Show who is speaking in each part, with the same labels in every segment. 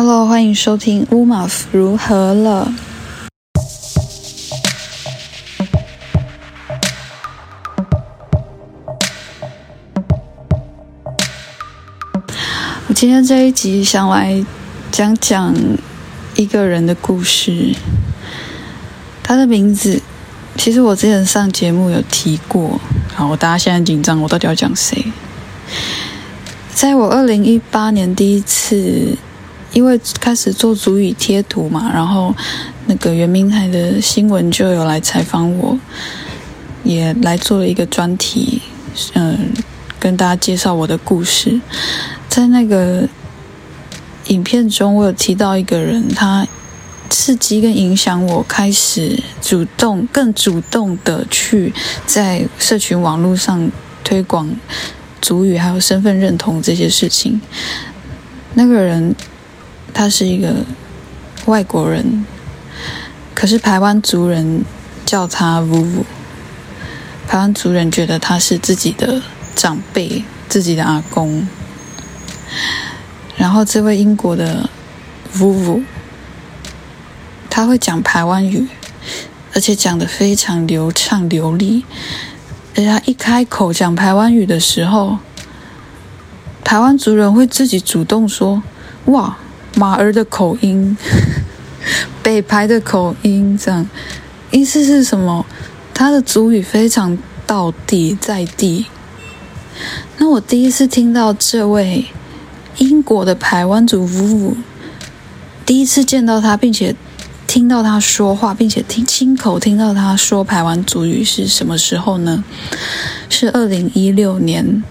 Speaker 1: Hello，欢迎收听乌马夫如何了。我今天这一集想来讲讲一个人的故事，他的名字其实我之前上节目有提过。好，我大家现在紧张，我到底要讲谁？在我二零一八年第一次，因为开始做足语贴图嘛，然后那个圆明台的新闻就有来采访我，也来做了一个专题，嗯，跟大家介绍我的故事。在那个影片中，我有提到一个人，他刺激跟影响我，开始主动、更主动的去在社群网络上推广族语还有身份认同这些事情。那个人，他是一个外国人，可是台湾族人叫他 “vu”，台湾族人觉得他是自己的长辈，自己的阿公。然后这位英国的 Vuvu，他会讲台湾语，而且讲得非常流畅流利。而且他一开口讲台湾语的时候，台湾族人会自己主动说：“哇，马儿的口音，北排的口音，这样意思是什么？他的族语非常到地在地。”那我第一次听到这位。英国的台湾族夫妇第一次见到他，并且听到他说话，并且听亲口听到他说台湾族语是什么时候呢？是二零一六年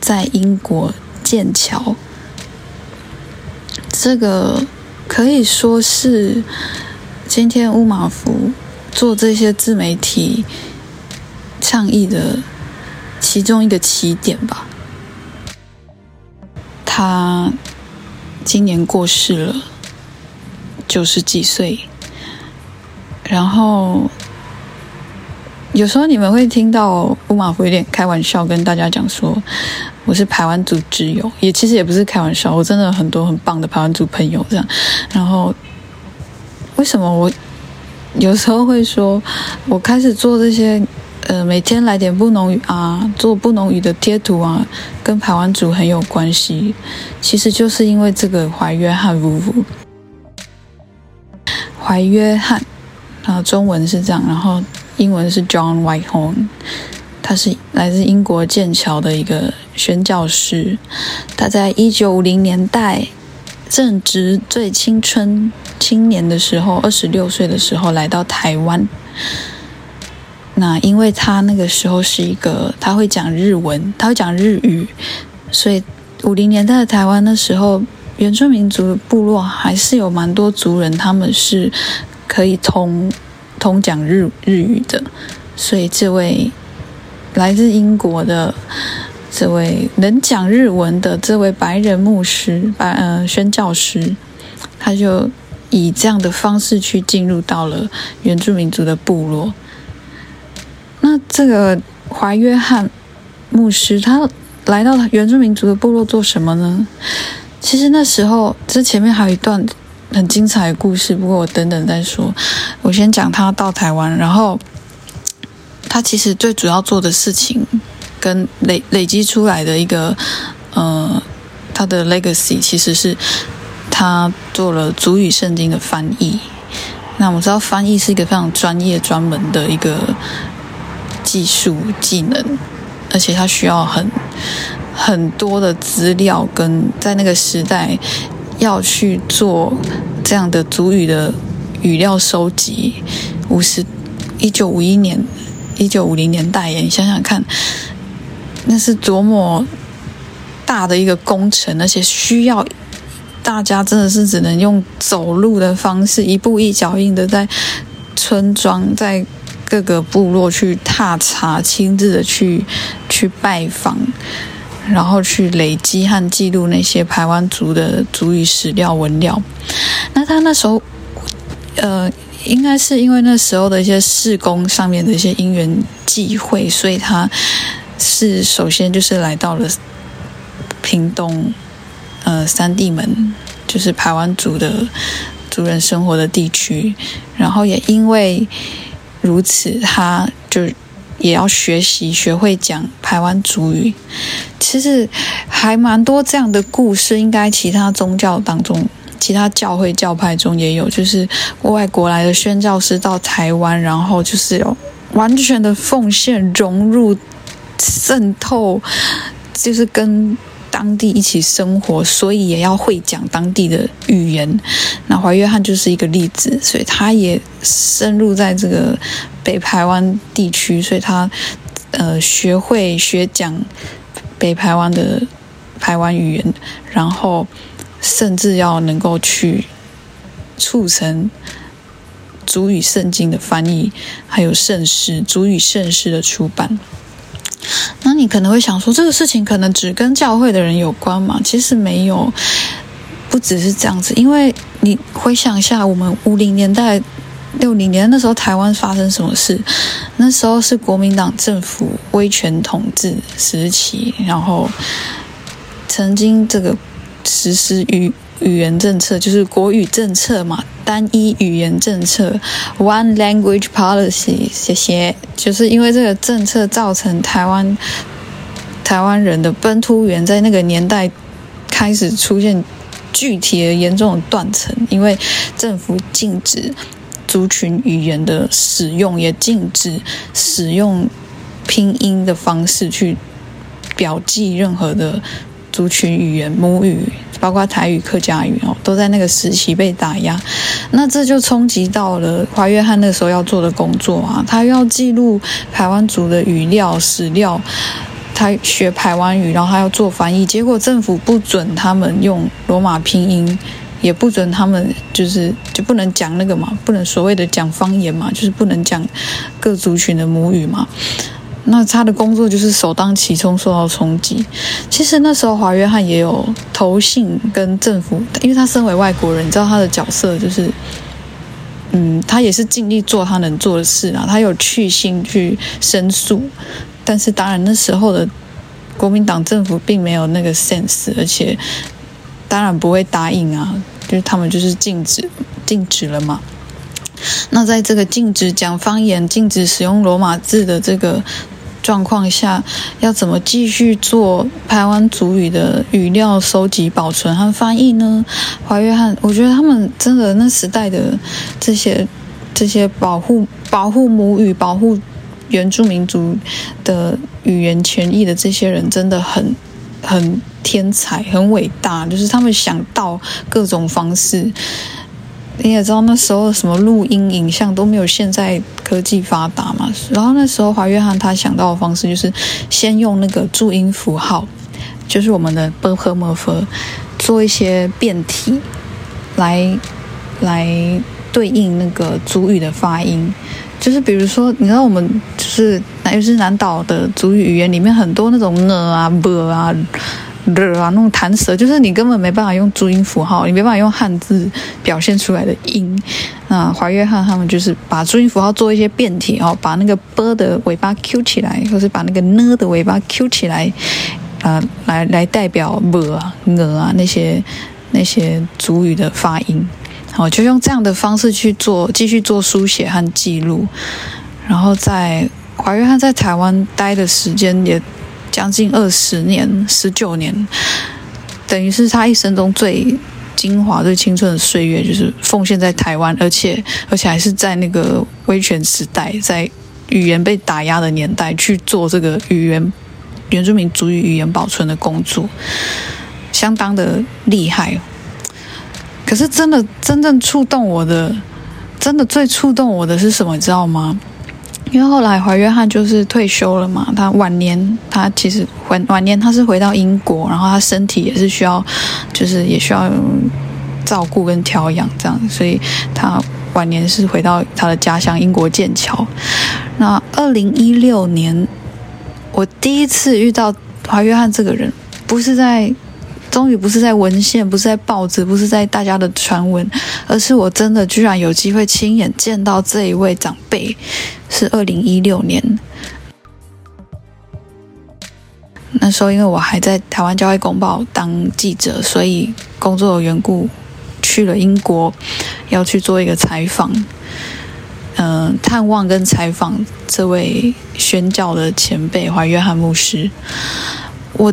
Speaker 1: 在英国剑桥。这个可以说是今天乌马福做这些自媒体倡议的其中一个起点吧。他今年过世了，九十几岁。然后有时候你们会听到乌马福有点开玩笑跟大家讲说，我是排湾族之友，也其实也不是开玩笑，我真的很多很棒的排湾族朋友这样。然后为什么我有时候会说，我开始做这些？呃，每天来点布农语啊，做布农语的贴图啊，跟排湾族很有关系。其实就是因为这个怀约翰夫妇，怀约翰啊，中文是这样，然后英文是 John Whitehorn，他是来自英国剑桥的一个宣教师。他在一九五零年代正值最青春青年的时候，二十六岁的时候来到台湾。那因为他那个时候是一个，他会讲日文，他会讲日语，所以五零年代的台湾那时候，原住民族部落还是有蛮多族人，他们是可以通通讲日日语的。所以这位来自英国的这位能讲日文的这位白人牧师，白呃宣教师，他就以这样的方式去进入到了原住民族的部落。那这个怀约翰牧师，他来到原住民族的部落做什么呢？其实那时候，这前面还有一段很精彩的故事，不过我等等再说。我先讲他到台湾，然后他其实最主要做的事情，跟累累积出来的一个呃，他的 legacy 其实是他做了主语圣经的翻译。那我知道，翻译是一个非常专业、专门的一个。技术技能，而且他需要很很多的资料，跟在那个时代要去做这样的主语的语料收集。五十一九五一年、一九五零年代，你想想看，那是多么大的一个工程，而且需要大家真的是只能用走路的方式，一步一脚印的在村庄在。各个部落去踏查，亲自的去去拜访，然后去累积和记录那些排湾族的族语史料文料。那他那时候，呃，应该是因为那时候的一些事工上面的一些因缘际会，所以他是首先就是来到了屏东，呃，三地门。就是排湾族的族人生活的地区，然后也因为如此，他就也要学习学会讲排湾族语。其实还蛮多这样的故事，应该其他宗教当中。其他教会教派中也有，就是外国来的宣教师到台湾，然后就是有完全的奉献、融入、渗透，就是跟当地一起生活，所以也要会讲当地的语言。那怀约翰就是一个例子，所以他也深入在这个北台湾地区，所以他呃学会学讲北台湾的台湾语言，然后。甚至要能够去促成主语圣经的翻译，还有圣诗、主语圣诗的出版。那你可能会想说，这个事情可能只跟教会的人有关嘛？其实没有，不只是这样子。因为你回想一下，我们五零年代、六零年那时候，台湾发生什么事？那时候是国民党政府威权统治时期，然后曾经这个。实施于语言政策就是国语政策嘛，单一语言政策 （One Language Policy）。谢谢。就是因为这个政策造成台湾台湾人的本土语言在那个年代开始出现具体的严重的断层，因为政府禁止族群语言的使用，也禁止使用拼音的方式去表记任何的。族群语言母语，包括台语、客家语哦，都在那个时期被打压。那这就冲击到了华约翰那时候要做的工作啊，他要记录台湾族的语料史料，他学台湾语，然后他要做翻译。结果政府不准他们用罗马拼音，也不准他们就是就不能讲那个嘛，不能所谓的讲方言嘛，就是不能讲各族群的母语嘛。那他的工作就是首当其冲受到冲击。其实那时候华约翰也有投信跟政府，因为他身为外国人，你知道他的角色就是，嗯，他也是尽力做他能做的事啊。他有去信去申诉，但是当然那时候的国民党政府并没有那个 sense，而且当然不会答应啊，就是他们就是禁止禁止了嘛。那在这个禁止讲方言、禁止使用罗马字的这个。状况下要怎么继续做台湾族语的语料收集、保存和翻译呢？华约翰，我觉得他们真的那时代的这些这些保护保护母语、保护原住民族的语言权益的这些人，真的很很天才、很伟大，就是他们想到各种方式。你也知道那时候什么录音、影像都没有现在科技发达嘛。然后那时候华约翰他想到的方式就是先用那个注音符号，就是我们的 b h m f，做一些变体，来来对应那个主语的发音。就是比如说，你知道我们就是尤其是南岛的主语语言里面很多那种 n 啊、b 啊。啊，那种弹舌，就是你根本没办法用注音符号，你没办法用汉字表现出来的音。那华约翰他们就是把注音符号做一些变体哦，把那个 b 的尾巴 q 起来，或是把那个 n 的尾巴 q 起来，啊，来来代表 b 啊、n 啊那些那些主语的发音。好，就用这样的方式去做，继续做书写和记录。然后在华约翰在台湾待的时间也。将近二十年，十九年，等于是他一生中最精华、最青春的岁月，就是奉献在台湾，而且而且还是在那个威权时代，在语言被打压的年代去做这个语言原住民族语语言保存的工作，相当的厉害。可是真的真正触动我的，真的最触动我的是什么？你知道吗？因为后来怀约翰就是退休了嘛，他晚年他其实晚晚年他是回到英国，然后他身体也是需要，就是也需要照顾跟调养这样，所以他晚年是回到他的家乡英国剑桥。那二零一六年，我第一次遇到怀约翰这个人，不是在。终于不是在文献，不是在报纸，不是在大家的传闻，而是我真的居然有机会亲眼见到这一位长辈。是二零一六年，那时候因为我还在台湾教会公报当记者，所以工作的缘故，去了英国，要去做一个采访，嗯，探望跟采访这位宣教的前辈怀约翰牧师。我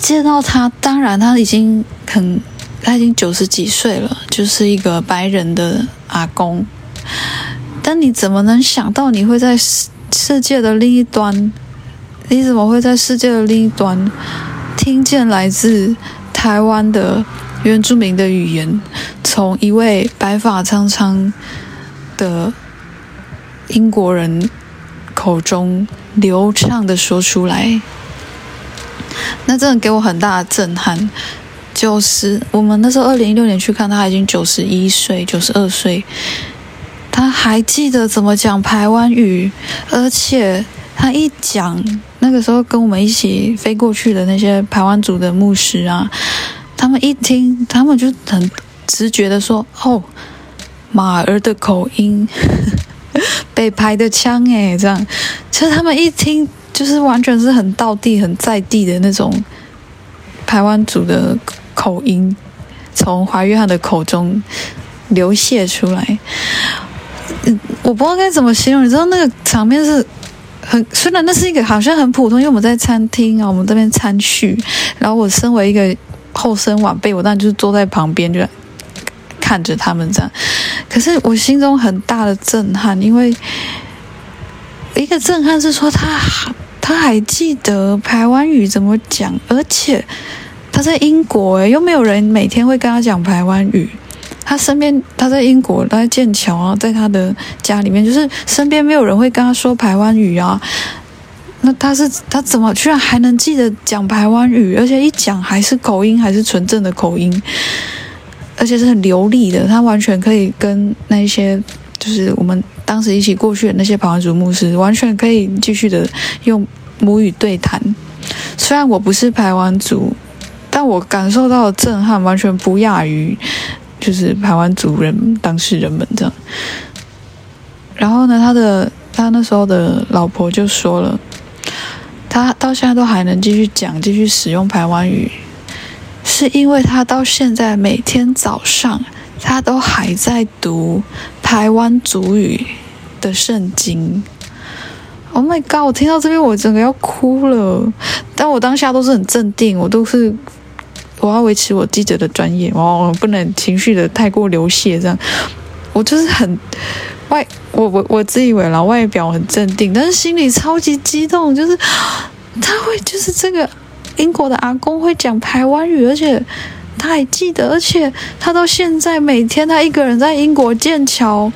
Speaker 1: 见到他，当然他已经很，他已经九十几岁了，就是一个白人的阿公。但你怎么能想到你会在世世界的另一端？你怎么会在世界的另一端听见来自台湾的原住民的语言，从一位白发苍苍的英国人口中流畅的说出来？那真的给我很大的震撼。九十，我们那时候二零一六年去看，他已经九十一岁、九十二岁，他还记得怎么讲台湾语，而且他一讲。那个时候跟我们一起飞过去的那些台湾族的牧师啊，他们一听，他们就很直觉的说：“哦，马儿的口音，北排的腔，诶，这样。”其实他们一听，就是完全是很道地、很在地的那种台湾族的口音，从华约翰的口中流泻出来。嗯，我不知道该怎么形容，你知道那个场面是。很，虽然那是一个好像很普通，因为我们在餐厅啊，我们这边餐叙，然后我身为一个后生晚辈，我当然就是坐在旁边，就看着他们这样。可是我心中很大的震撼，因为一个震撼是说他 他还记得台湾语怎么讲，而且他在英国，诶，又没有人每天会跟他讲台湾语。他身边，他在英国，他在剑桥啊，在他的家里面，就是身边没有人会跟他说台湾语啊。那他是他怎么居然还能记得讲台湾语，而且一讲还是口音，还是纯正的口音，而且是很流利的。他完全可以跟那些就是我们当时一起过去的那些排湾族牧师，完全可以继续的用母语对谈。虽然我不是排湾族，但我感受到的震撼完全不亚于。就是台湾族人当事人们这样，然后呢，他的他那时候的老婆就说了，他到现在都还能继续讲、继续使用台湾语，是因为他到现在每天早上他都还在读台湾族语的圣经。Oh my god！我听到这边我整个要哭了，但我当下都是很镇定，我都是。我要维持我记者的专业，哦，不能情绪的太过流泻，这样。我就是很外，我我我自以为啦，外表很镇定，但是心里超级激动，就是他会，就是这个英国的阿公会讲台湾语，而且他还记得，而且他到现在每天他一个人在英国剑桥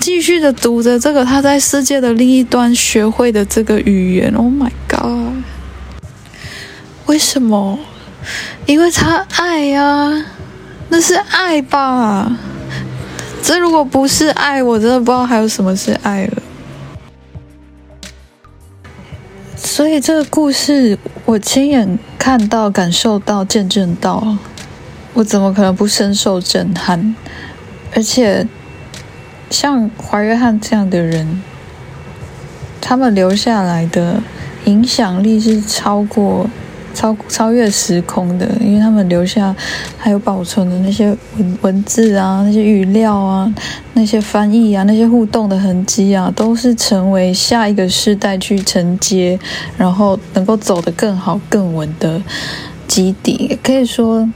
Speaker 1: 继续的读着这个他在世界的另一端学会的这个语言。Oh my god！为什么？因为他爱呀，那是爱吧？这如果不是爱，我真的不知道还有什么是爱了。所以这个故事我亲眼看到、感受到、见证到，我怎么可能不深受震撼？而且像华约翰这样的人，他们留下来的影响力是超过。超超越时空的，因为他们留下还有保存的那些文文字啊，那些语料啊，那些翻译啊，那些互动的痕迹啊，都是成为下一个世代去承接，然后能够走得更好、更稳的基底。可以说，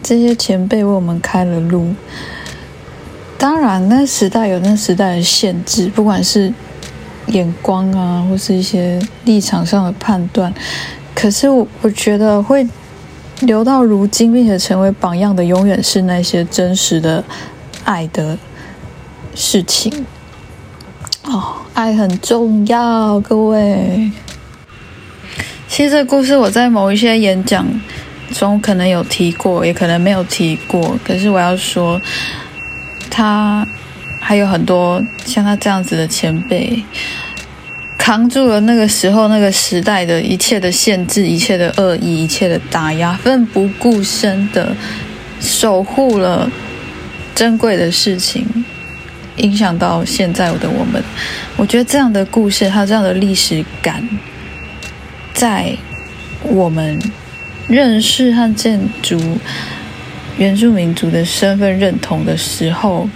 Speaker 1: 这些前辈为我们开了路。当然，那时代有那时代的限制，不管是眼光啊，或是一些立场上的判断。可是我我觉得会留到如今，并且成为榜样的，永远是那些真实的爱的事情。哦，爱很重要，各位。其实这故事我在某一些演讲中可能有提过，也可能没有提过。可是我要说，他还有很多像他这样子的前辈。扛住了那个时候、那个时代的一切的限制、一切的恶意、一切的打压，奋不顾身的守护了珍贵的事情，影响到现在的我们。我觉得这样的故事，它这样的历史感，在我们认识和建筑原住民族的身份认同的时候，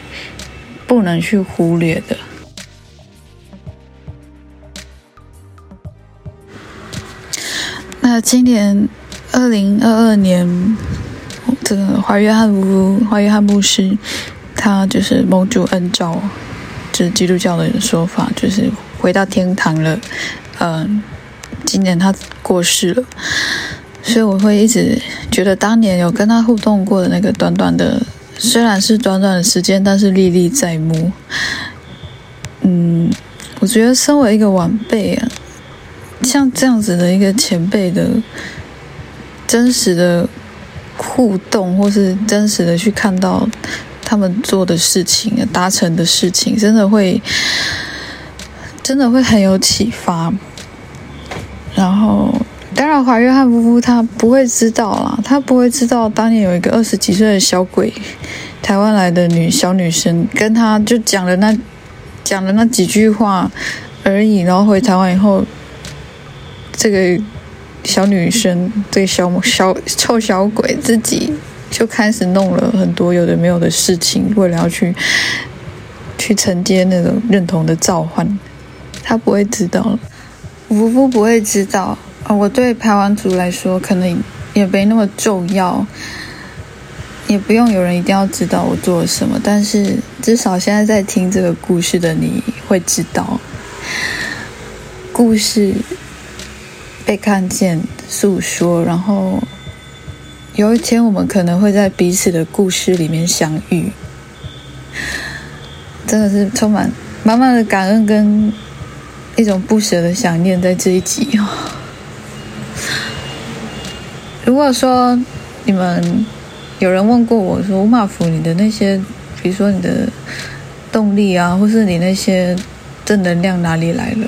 Speaker 1: 不能去忽略的。那今年二零二二年，这个华约翰夫华约翰牧师，他就是蒙主恩召，就是基督教的说法，就是回到天堂了。嗯，今年他过世了，所以我会一直觉得当年有跟他互动过的那个短短的，虽然是短短的时间，但是历历在目。嗯，我觉得身为一个晚辈啊。像这样子的一个前辈的真实的互动，或是真实的去看到他们做的事情、达成的事情，真的会真的会很有启发。然后，当然，华约翰夫妇他不会知道啦，他不会知道当年有一个二十几岁的小鬼，台湾来的女小女生，跟他就讲了那讲了那几句话而已，然后回台湾以后。这个小女生，这个小小臭小鬼，自己就开始弄了很多有的没有的事情，为了要去去承接那种认同的召唤。他不会知道，夫妇不会知道哦。我对排完组来说，可能也没那么重要，也不用有人一定要知道我做了什么。但是至少现在在听这个故事的你会知道，故事。被看见、诉说，然后有一天我们可能会在彼此的故事里面相遇，真的是充满满满的感恩跟一种不舍的想念在这一集哦。如果说你们有人问过我说吴马福你的那些，比如说你的动力啊，或是你那些正能量哪里来了？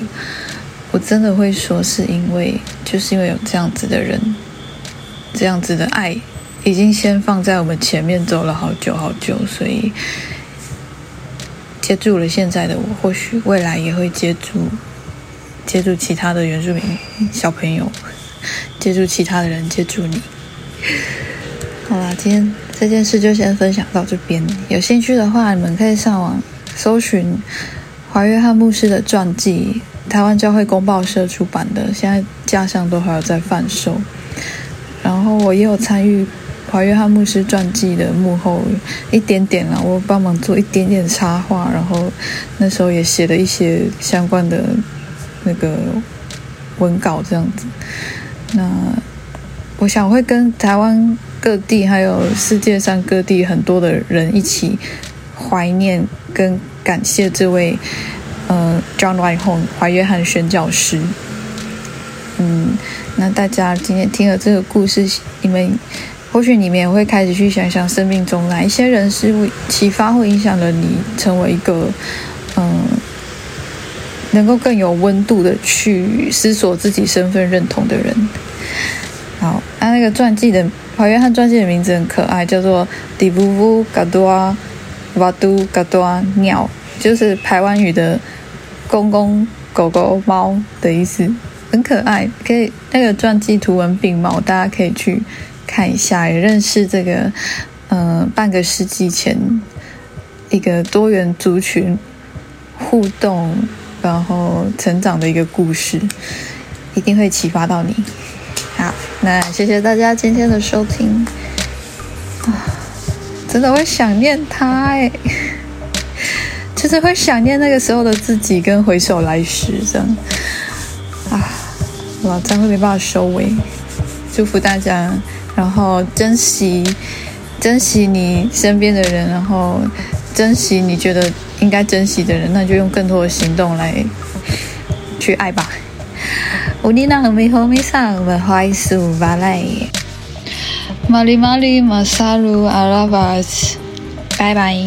Speaker 1: 我真的会说，是因为就是因为有这样子的人，这样子的爱，已经先放在我们前面走了好久好久，所以接住了现在的我，或许未来也会接住，接住其他的原住民小朋友，接住其他的人，接住你。好啦，今天这件事就先分享到这边。有兴趣的话，你们可以上网搜寻华约翰牧师的传记。台湾教会公报社出版的，现在架上都还有在贩售。然后我也有参与华约翰牧师传记的幕后一点点啦，我帮忙做一点点插画，然后那时候也写了一些相关的那个文稿这样子。那我想会跟台湾各地还有世界上各地很多的人一起怀念跟感谢这位。呃，John Whitehorn 怀约翰宣教师。嗯，那大家今天听了这个故事，你们或许你们也会开始去想想，生命中哪一些人事物启发或影响了你，成为一个嗯，能够更有温度的去思索自己身份认同的人。好，那那个传记的怀约翰传记的名字很可爱，叫做 Divuvu Gadua Vadu Gadua 鸟。就是台湾语的公公、狗狗、猫的意思，很可爱。可以那个传记图文并茂，大家可以去看一下，也认识这个呃半个世纪前一个多元族群互动然后成长的一个故事，一定会启发到你。好，那谢谢大家今天的收听啊，真的会想念他哎。就是会想念那个时候的自己，跟回首来时这样啊，老张会没办法收尾。祝福大家，然后珍惜珍惜你身边的人，然后珍惜你觉得应该珍惜的人，那就用更多的行动来去爱吧。乌尼娜米和米桑文怀素巴莱，马里马里马萨鲁阿拉巴斯，拜拜。